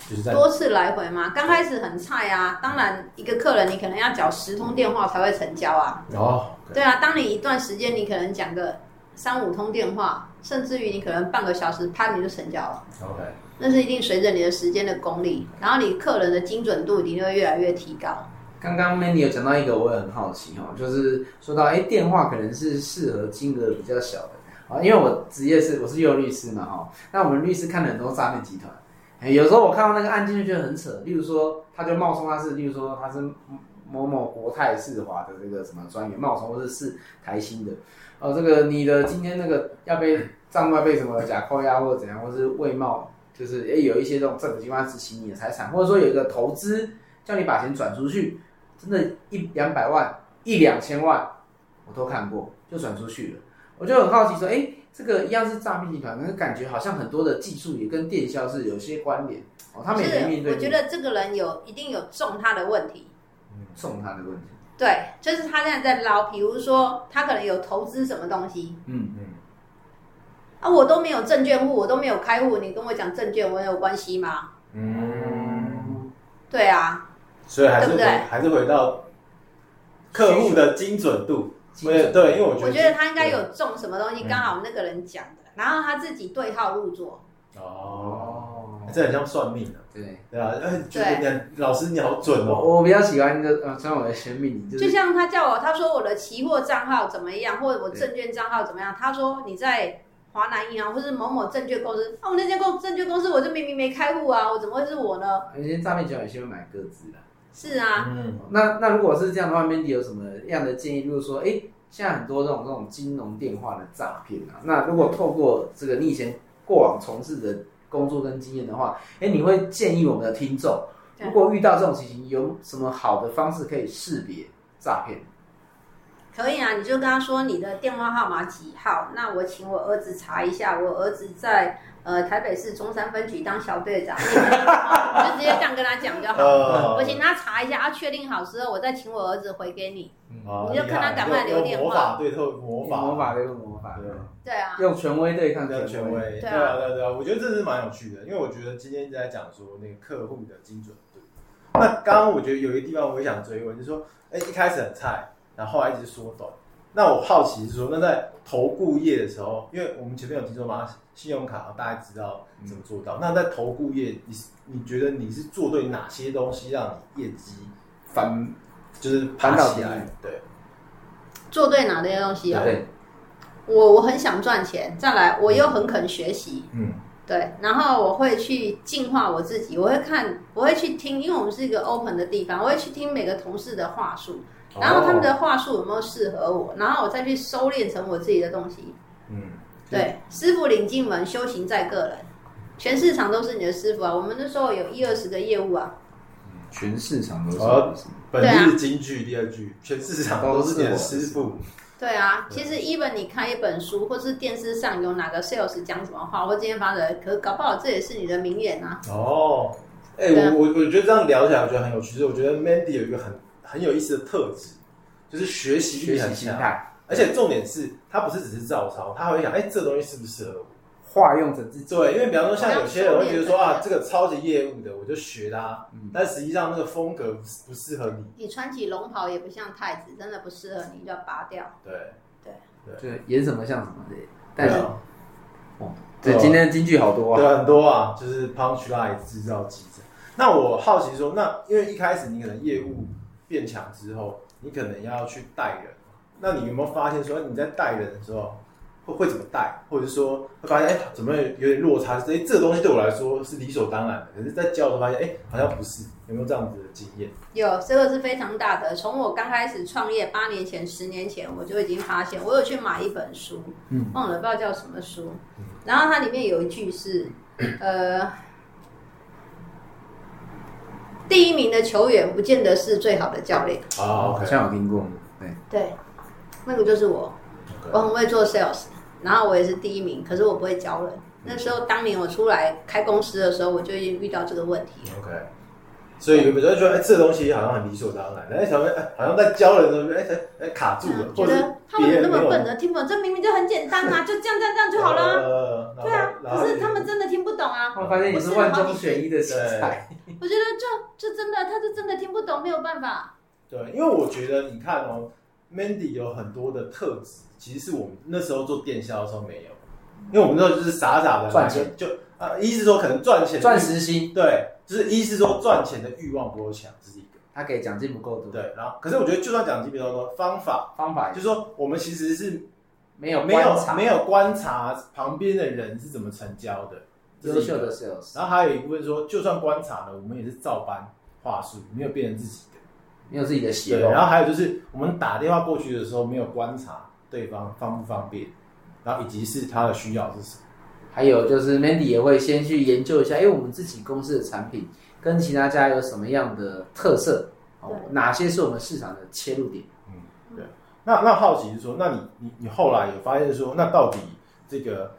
就是在多次来回吗？刚开始很菜啊，当然一个客人你可能要缴十通电话才会成交啊。哦，对啊，当你一段时间你可能讲个三五通电话，甚至于你可能半个小时，啪你就成交了。OK。那是一定随着你的时间的功力，然后你客人的精准度一定会越来越提高。刚刚 Mandy 有讲到一个，我也很好奇哈，就是说到哎，电话可能是适合金额比较小的啊，因为我职业是我是幼律师嘛哈，那我们律师看了很多诈骗集团，有时候我看到那个案件就觉得很扯，例如说他就冒充他是，例如说他是某某国泰世华的这个什么专员，冒充或者是台新的，哦，这个你的今天那个要被账外被什么假扣押或者怎样，或是未冒。就是诶，有一些这种政府机关执行你的财产，或者说有一个投资叫你把钱转出去，真的，一两百万、一两千万，我都看过，就转出去了。我就很好奇说，哎，这个一样是诈骗集团，可是感觉好像很多的技术也跟电销是有些关联哦。他们也面对。我觉得这个人有一定有中他的问题，中他的问题。对，就是他现在在捞，比如说他可能有投资什么东西，嗯嗯。啊，我都没有证券户，我都没有开户，你跟我讲证券，我有关系吗？嗯，对啊，所以还是回还是回到客户的精准度，对对，因为我觉得我觉得他应该有中什么东西，刚好那个人讲的，然后他自己对号入座。哦，这很像算命的，对对啊，哎，对，老师你好准哦，我比较喜欢的，呃，像我的生命，就像他叫我，他说我的期货账号怎么样，或者我证券账号怎么样，他说你在。华南银行或是某某证券公司，哦，那间公证券公司我就明明没开户啊，我怎么会是我呢？有些诈骗集团有些会买个资的。是啊，嗯，那那如果是这样的话，Mandy 有什么样的建议？就是说，哎，现在很多这种这种金融电话的诈骗啊，那如果透过这个你以前过往从事的工作跟经验的话，哎，你会建议我们的听众，如果遇到这种情形，有什么好的方式可以识别诈骗？可以啊，你就跟他说你的电话号码几号，那我请我儿子查一下，我儿子在呃台北市中山分局当小队长，你就直接这样跟他讲就好了。我请他查一下，他确定好之后，我再请我儿子回给你。你就看他赶快留电话。魔法对透魔法，魔法对透魔法，对对啊，用权威对抗权威，对啊对对啊，我觉得这是蛮有趣的，因为我觉得今天在讲说那个客户的精准度。那刚刚我觉得有一个地方我也想追问，就是说，哎，一开始很菜。然后后来一直缩短，那我好奇是说，那在投顾业的时候，因为我们前面有听说嘛，信用卡大家知道怎么做到。那在投顾业，你你觉得你是做对哪些东西，让你业绩翻，就是翻起来？对，做对哪些东西啊？对，我我很想赚钱，再来我又很肯学习，嗯，对，然后我会去净化我自己，我会看，我会去听，因为我们是一个 open 的地方，我会去听每个同事的话术。然后他们的话术有没有适合我？然后我再去收敛成我自己的东西。嗯，对，师傅领进门，修行在个人。全市场都是你的师傅啊！我们那时候有一二十个业务啊。全市场都是。本日金句第二句，全市场都是你的师傅。对啊，其实 even 你看一本书，或是电视上有哪个 sales 讲什么话，或今天发的，可搞不好这也是你的名言啊。哦，哎，我我我觉得这样聊起来，我觉得很有趣。就是我觉得 Mandy 有一个很。很有意思的特质，就是学习力很强，而且重点是他不是只是照抄，他会想，哎，这个东西适不适合我？化用成自己。对，因为比方说像有些人会觉得说啊，这个超级业务的，我就学它，但实际上那个风格不适合你。你穿起龙袍也不像太子，真的不适合你，就要拔掉。对对对，演什么像什么的。但是，哦，对，今天京剧好多啊，对，很多啊，就是 punch line 制造机制。那我好奇说，那因为一开始你可能业务变强之后，你可能要去带人，那你有没有发现说你在带人的时候？会会怎么带，或者是说会发现哎，怎么有点落差？哎，这个东西对我来说是理所当然的，可是，在教的时候发现哎，好像不是。有没有这样子的经验？有，这个是非常大的。从我刚开始创业八年前、十年前，我就已经发现，我有去买一本书，嗯，忘了不知道叫什么书，然后它里面有一句是，呃，第一名的球员不见得是最好的教练。哦，好像有听过，对对，那个就是我，我很会做 sales。然后我也是第一名，可是我不会教人。那时候当年我出来开公司的时候，我就已经遇到这个问题。OK，所以有的人觉得，哎，这个东西好像很理所当然。哎，小妹，哎，好像在教人的时候，哎哎卡住了，觉得他们那么笨的听不懂，这明明就很简单啊，就这样这样这样就好了。对啊，可是他们真的听不懂啊。我发现你是万中选一的奇才。我觉得这这真的，他是真的听不懂，没有办法。对，因为我觉得你看哦，Mandy 有很多的特质。其实是我们那时候做电销的时候没有，因为我们那时候就是傻傻的赚钱，就啊，一是说可能赚钱赚时薪，对，就是一是说赚钱的欲望不够强，这是一个。他给奖金不够多，对，然后可是我觉得就算奖金比较多，方法方法就是说我们其实是没有没有没有观察旁边的人是怎么成交的，优秀的 sales。然后还有一部分说，就算观察了，我们也是照搬话术，没有变成自己的，没有自己的血肉。然后还有就是我们打电话过去的时候没有观察。对方方不方便，然后以及是他的需要是什么？还有就是 Mandy 也会先去研究一下，因为我们自己公司的产品跟其他家有什么样的特色，哦，哪些是我们市场的切入点？嗯，对。那那好奇是说，那你你你后来有发现说，那到底这个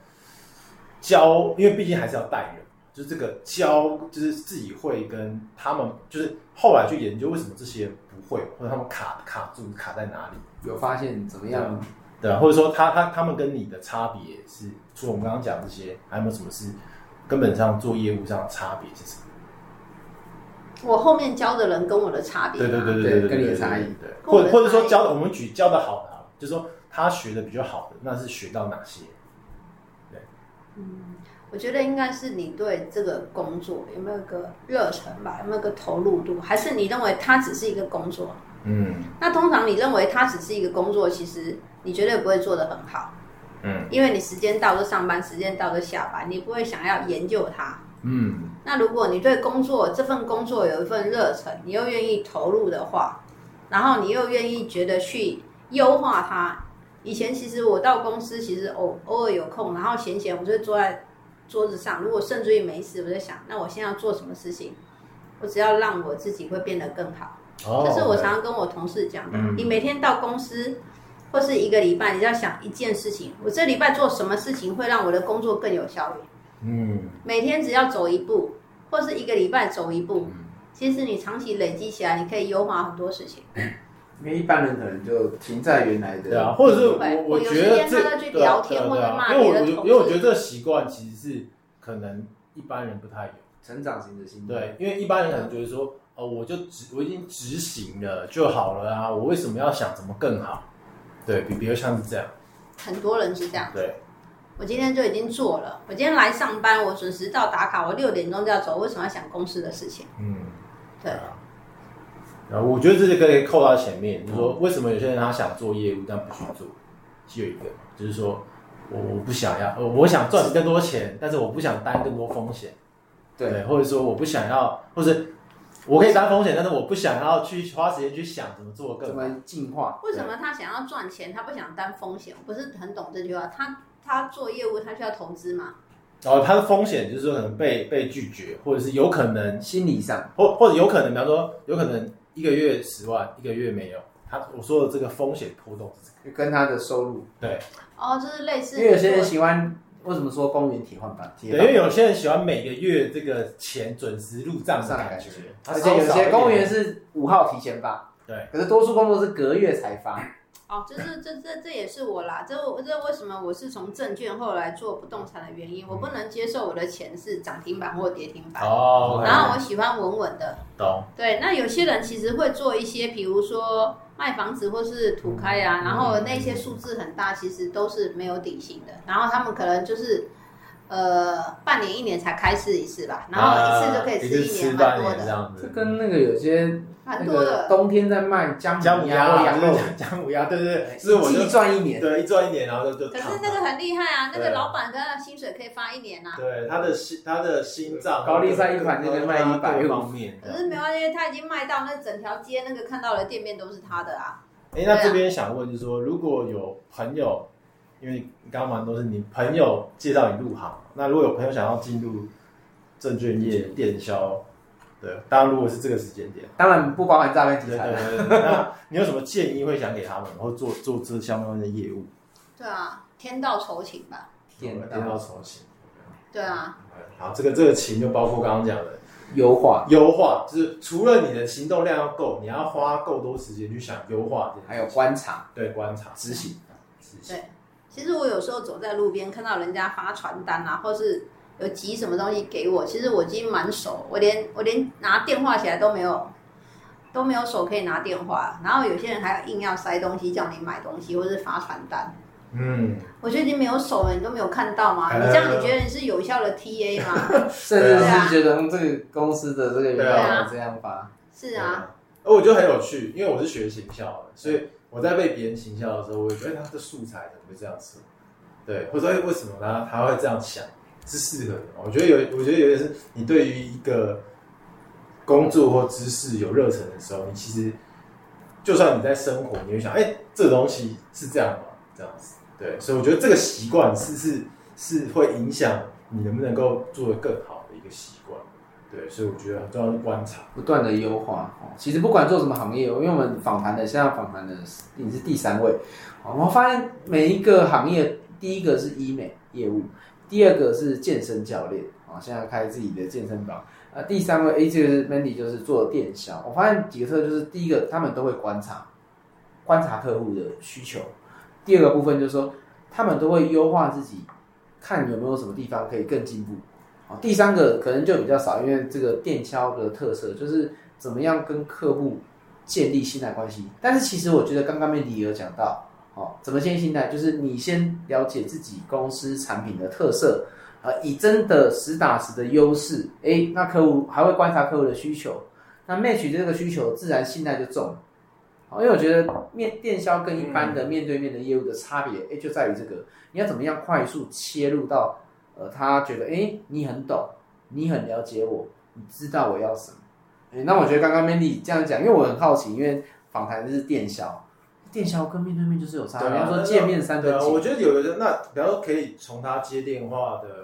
教，因为毕竟还是要带人，就是这个教，就是自己会跟他们，就是后来去研究为什么这些不会，或者他们卡卡住卡在哪里？有发现怎么样？对啊，或者说他他他们跟你的差别是，除了我们刚刚讲这些，还有没有什么是根本上做业务上的差别是什么？我后面教的人跟我的差别，对对对对对，跟你的差异，对，或或者说教的，我们举教的好的，就是说他学的比较好的，那是学到哪些？对，嗯，我觉得应该是你对这个工作有没有个热忱吧，有没有个投入度，还是你认为它只是一个工作？嗯，那通常你认为它只是一个工作，其实你绝对不会做的很好，嗯，因为你时间到就上班，时间到就下班，你不会想要研究它，嗯。那如果你对工作这份工作有一份热忱，你又愿意投入的话，然后你又愿意觉得去优化它。以前其实我到公司，其实偶偶尔有空，然后闲闲我就坐在桌子上，如果甚至于没事，我就想，那我现在要做什么事情？我只要让我自己会变得更好。这是我常常跟我同事讲的。你每天到公司或是一个礼拜，你要想一件事情：我这礼拜做什么事情会让我的工作更有效率？嗯，每天只要走一步，或是一个礼拜走一步，其实你长期累积起来，你可以优化很多事情。因为一般人可能就停在原来的，对啊，或者是我我觉得这对啊，因为我因为我觉得这习惯其实是可能一般人不太有成长型的心态。对，因为一般人可能觉得说。哦，我就执我已经执行了就好了啊！我为什么要想怎么更好？对比，比如像是这样，很多人是这样。对，我今天就已经做了。我今天来上班，我准时到打卡，我六点钟就要走。为什么要想公司的事情？嗯，对啊。然后我觉得这些可以扣到前面，就是说为什么有些人他想做业务但不去做？就有一个，就是说我我不想要，我想赚更多钱，但是我不想担更多风险。对，或者说我不想要，或者。我可以担风险，但是我不想要去花时间去想怎么做更怎么进化。为什么他想要赚钱，他不想担风险？我不是很懂这句话。他他做业务，他需要投资嘛？然后他的风险就是说可能被被拒绝，或者是有可能心理上，或或者有可能，比方说有可能一个月十万，一个月没有。他我说的这个风险波动，跟他的收入对。哦，就是类似，因为有些人喜欢。为什么说公园铁换板？对，因为有些人喜欢每个月这个钱准时入账的感觉，而且有些公园是五号提前发，对，可是多数工作是隔月才发。哦，这是这这这也是我啦，这这为什么我是从证券后来做不动产的原因，我不能接受我的钱是涨停板或跌停板。哦，然后我喜欢稳稳的。懂。对，那有些人其实会做一些，比如说卖房子或是土开啊，然后那些数字很大，其实都是没有底薪的，然后他们可能就是。呃，半年一年才开市一次吧，然后一次就可以吃一年蛮多的。这跟那个有些蛮多的冬天在卖姜母鸭或羊肉，姜母鸭，对对对，是我一赚一年，对，一赚一年，然后就就。可是那个很厉害啊，那个老板跟他薪水可以发一年啊。对，他的心他的心脏高丽菜一盘那个卖一百方面。可是没关系，他已经卖到那整条街那个看到的店面都是他的啊。哎，那这边想问就是说，如果有朋友。因为刚刚蛮多是你朋友介绍你入行，那如果有朋友想要进入证券业电销，对，当然如果是这个时间点，当然不包含诈骗题材。对对对。那你有什么建议会想给他们，或做做这相关的业务？对啊，天道酬勤吧。天天道酬勤。对啊。好，这个这个勤就包括刚刚讲的优化，优化就是除了你的行动量要够，你要花够多时间去想优化，还有观察，对观察执行，执行。对。其实我有时候走在路边，看到人家发传单啊，或是有急什么东西给我，其实我已经蛮熟，我连我连拿电话起来都没有，都没有手可以拿电话。然后有些人还硬要塞东西叫你买东西，或是发传单。嗯，我就已经没有手了，你都没有看到吗？你这样你觉得你是有效的 TA 吗？甚至是觉得这个公司的这个员工这样发。是啊。而我觉得很有趣，因为我是学行销的，所以。我在被别人行销的时候，我会觉得他的素材怎么会这样子？对，或者为什么呢？他会这样想是适合的。我觉得有，我觉得有点是你对于一个工作或知识有热忱的时候，你其实就算你在生活，你会想，哎，这东西是这样吗？这样子，对。所以我觉得这个习惯是是是会影响你能不能够做得更好的一个习惯。对，所以我觉得很重要是观察，不断的优化。哦，其实不管做什么行业，因为我们访谈的现在访谈的你是第三位，我发现每一个行业，第一个是医美业务，第二个是健身教练，啊，现在开自己的健身房，啊，第三位 A 就是 Mandy 就是做电销。我发现几个特就是第一个，他们都会观察，观察客户的需求；第二个部分就是说，他们都会优化自己，看有没有什么地方可以更进步。第三个可能就比较少，因为这个电销的特色就是怎么样跟客户建立信赖关系。但是其实我觉得刚刚面迪有讲到，哦，怎么建立信赖，就是你先了解自己公司产品的特色，呃，以真的实打实的优势，哎，那客户还会观察客户的需求，那 match 这个需求，自然信赖就重。因为我觉得面电销跟一般的面对面的业务的差别，哎，就在于这个，你要怎么样快速切入到。呃，他觉得，哎，你很懂，你很了解我，你知道我要什么。哎，那我觉得刚刚 Mandy 这样讲，因为我很好奇，因为访谈是电销，电销跟面对面就是有差。比方说见面三分啊。我觉得有的那，比方说可以从他接电话的。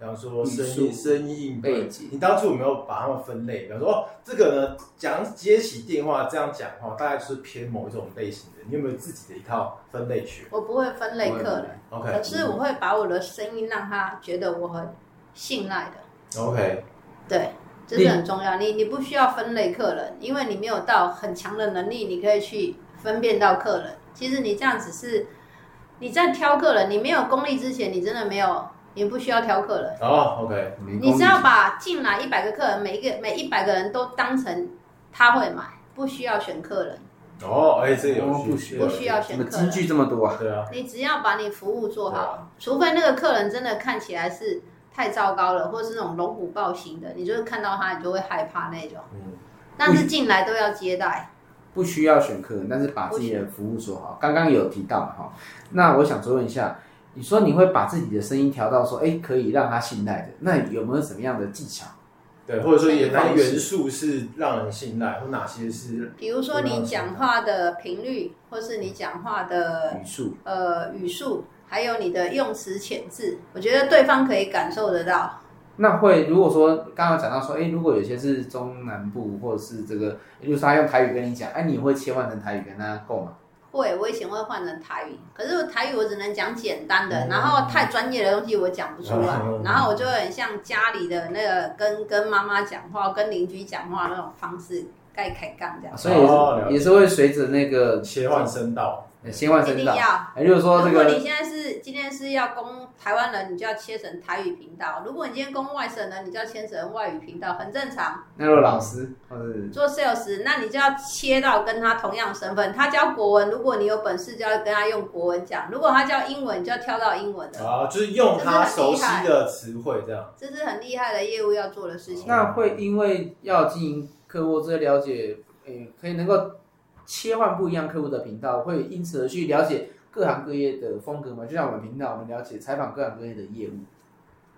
比方说声音、声音背景，你当初有没有把他们分类？比方说，哦，这个呢，讲接起电话这样讲话，大概就是偏某一种类型的。你有没有自己的一套分类学？我不会分类客人，OK，可是我会把我的声音让他觉得我很信赖的，OK，对，这是很重要。你你不需要分类客人，因为你没有到很强的能力，你可以去分辨到客人。其实你这样只是你在挑客人，你没有功力之前，你真的没有。你不需要挑客人哦，OK。你只要把进来一百个客人，每一个每一百个人都当成他会买，不需要选客人。哦，哎，这有不需不需要选客人？金句这么多啊？对啊。你只要把你服务做好，除非那个客人真的看起来是太糟糕了，或是那种龙虎豹型的，你就是看到他你就会害怕那种。嗯。但是进来都要接待。不需要选客人，但是把自己的服务做好。刚刚有提到哈，那我想追问一下。你说你会把自己的声音调到说，哎，可以让他信赖的，那有没有什么样的技巧？对，或者说哪些元素是让人信赖，或哪些是？比如说你讲话的频率，或是你讲话的语速，呃，语速，还有你的用词遣字，我觉得对方可以感受得到。那会如果说刚刚讲到说，哎，如果有些是中南部，或者是这个，比如说他用台语跟你讲，哎，你会切换成台语跟他够吗？会，我以前会换成台语，可是台语我只能讲简单的，然后太专业的东西我讲不出来，然后我就很像家里的那个跟跟妈妈讲话、跟邻居讲话那种方式，盖开杠这样。所以也是会随着那个切换声道。先换声道，哎，如果说这个，如果你现在是今天是要攻台湾人，你就要切成台语频道；如果你今天攻外省人，你就要切成外语频道，很正常。那如果老师或者做 sales，那你就要切到跟他同样身份。他教国文，如果你有本事，就要跟他用国文讲；如果他教英文，就要跳到英文的。啊，就是用他熟悉的词汇，这样。这是很厉害的业务要做的事情。那会因为要经营客户这些了解，诶，可以能够。切换不一样客户的频道，会因此而去了解各行各业的风格吗？就像我们频道，我们了解采访各行各业的业务。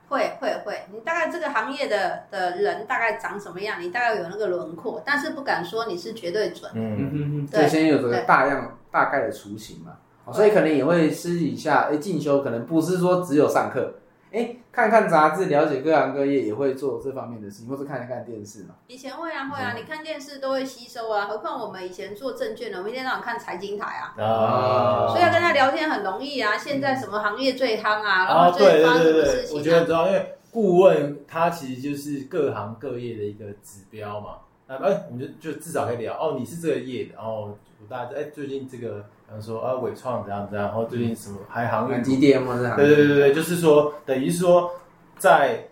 会会会，你大概这个行业的的人大概长什么样，你大概有那个轮廓，但是不敢说你是绝对准。嗯嗯嗯，对，先有个大量大概的雏形嘛，所以可能也会私底下哎进修，可能不是说只有上课。哎，看看杂志，了解各行各业，也会做这方面的事情，或者看一看电视嘛。以前会啊，会啊，你看电视都会吸收啊，何况我们以前做证券的，我们一天到晚看财经台啊，啊，所以要跟他聊天很容易啊。现在什么行业最夯啊？然后最发生什么事情？我觉得知道，因为顾问他其实就是各行各业的一个指标嘛。那哎，我们就就至少可以聊哦，你是这个业的，然后大家哎，最近这个。说啊，伟创怎样怎样，然后最近什么还行业基电吗？对对对对对，就是说，等于是说，在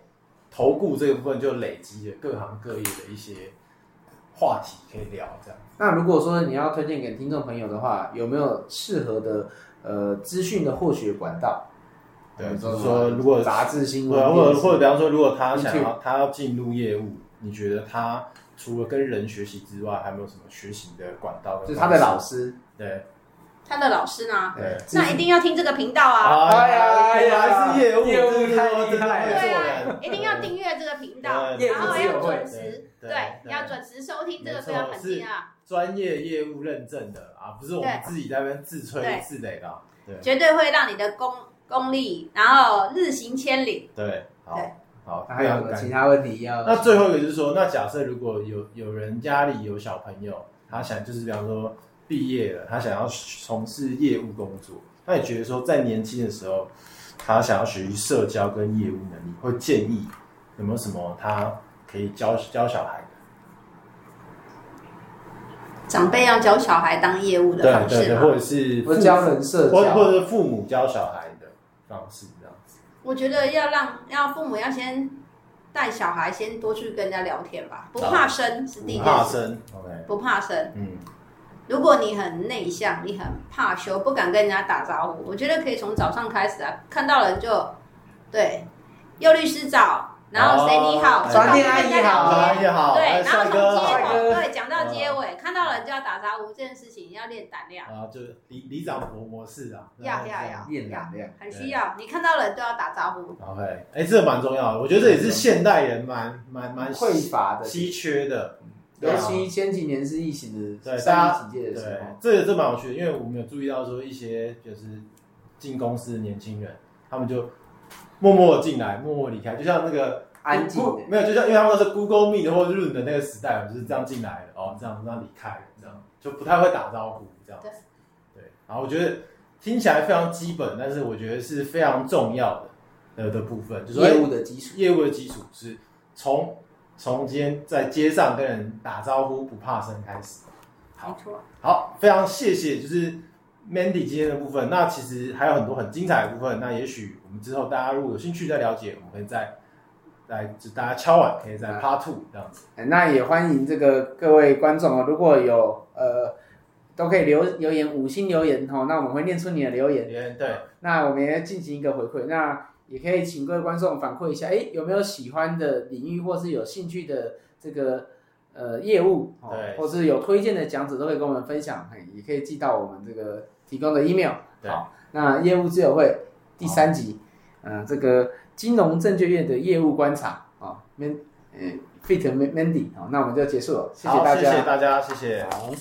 投顾这个部分就累积了各行各业的一些话题可以聊，这样。那如果说你要推荐给听众朋友的话，有没有适合的呃资讯的获取管道？对，就是说，如果杂志新闻，或者或者比方说，如果他想要他要进入业务，你觉得他除了跟人学习之外，还有没有什么学习的管道？就是他的老师，对。他的老师呢？那一定要听这个频道啊！哎呀，还是业务业务太厉害了，对啊，一定要订阅这个频道，然后要准时，对，要准时收听，这个非常很重要。专业业务认证的啊，不是我们自己在那边自吹自擂的，对，绝对会让你的功功力，然后日行千里。对，好，好，还有其他问题要？那最后一个就是说，那假设如果有有人家里有小朋友，他想就是比方说。毕业了，他想要从事业务工作。他也觉得说，在年轻的时候，他想要学习社交跟业务能力，会建议有没有什么他可以教教小孩的？长辈要教小孩当业务的方式或者是教人社交，或者是父母教小孩的方式这样子？我觉得要让要父母要先带小孩，先多去跟人家聊天吧，不怕生是第一件事。不怕生，OK，不怕生，嗯。如果你很内向，你很怕羞，不敢跟人家打招呼，我觉得可以从早上开始啊，看到人就对，幼律师早，然后谁你好，专店阿姨好，对，然后从街头对讲到结尾，看到人就要打招呼，这件事情要练胆量啊，就是里里长模模式啊，要要要练胆量，很需要，你看到人都要打招呼。OK，哎，这个蛮重要的，我觉得这也是现代人蛮蛮蛮匮乏的、稀缺的。尤其前几年是疫情的，对大家警戒的时候，这这蛮有趣的，因为我们有注意到说一些就是进公司的年轻人，他们就默默的进来，默默离开，就像那个安静，没有，就像因为他们都是 Google Meet 或者 Zoom 的那个时代，就是这样进来的哦，这样这样离开，这样就不太会打招呼，这样。子，对，然后我觉得听起来非常基本，但是我觉得是非常重要的的的部分，就是业务的基础，业务的基础是从。从今天在街上跟人打招呼不怕生开始，好，好，非常谢谢，就是 Mandy 今天的部分。那其实还有很多很精彩的部分。那也许我们之后大家如果有兴趣再了解，我们可以再来，就大家敲碗，可以再 Part Two 这样子。那也欢迎这个各位观众哦，如果有呃，都可以留留言五星留言哦，那我们会念出你的留言。对，那我们也进行一个回馈。那也可以请各位观众反馈一下，哎，有没有喜欢的领域，或是有兴趣的这个呃业务，对，或是有推荐的讲者，都可以跟我们分享，嘿，也可以寄到我们这个提供的 email。好，那业务自由会第三集，嗯，这个金融证券业的业务观察啊，man，呃，fit mandy，好，那我们就结束了，谢谢大家，谢谢大家，谢谢。好。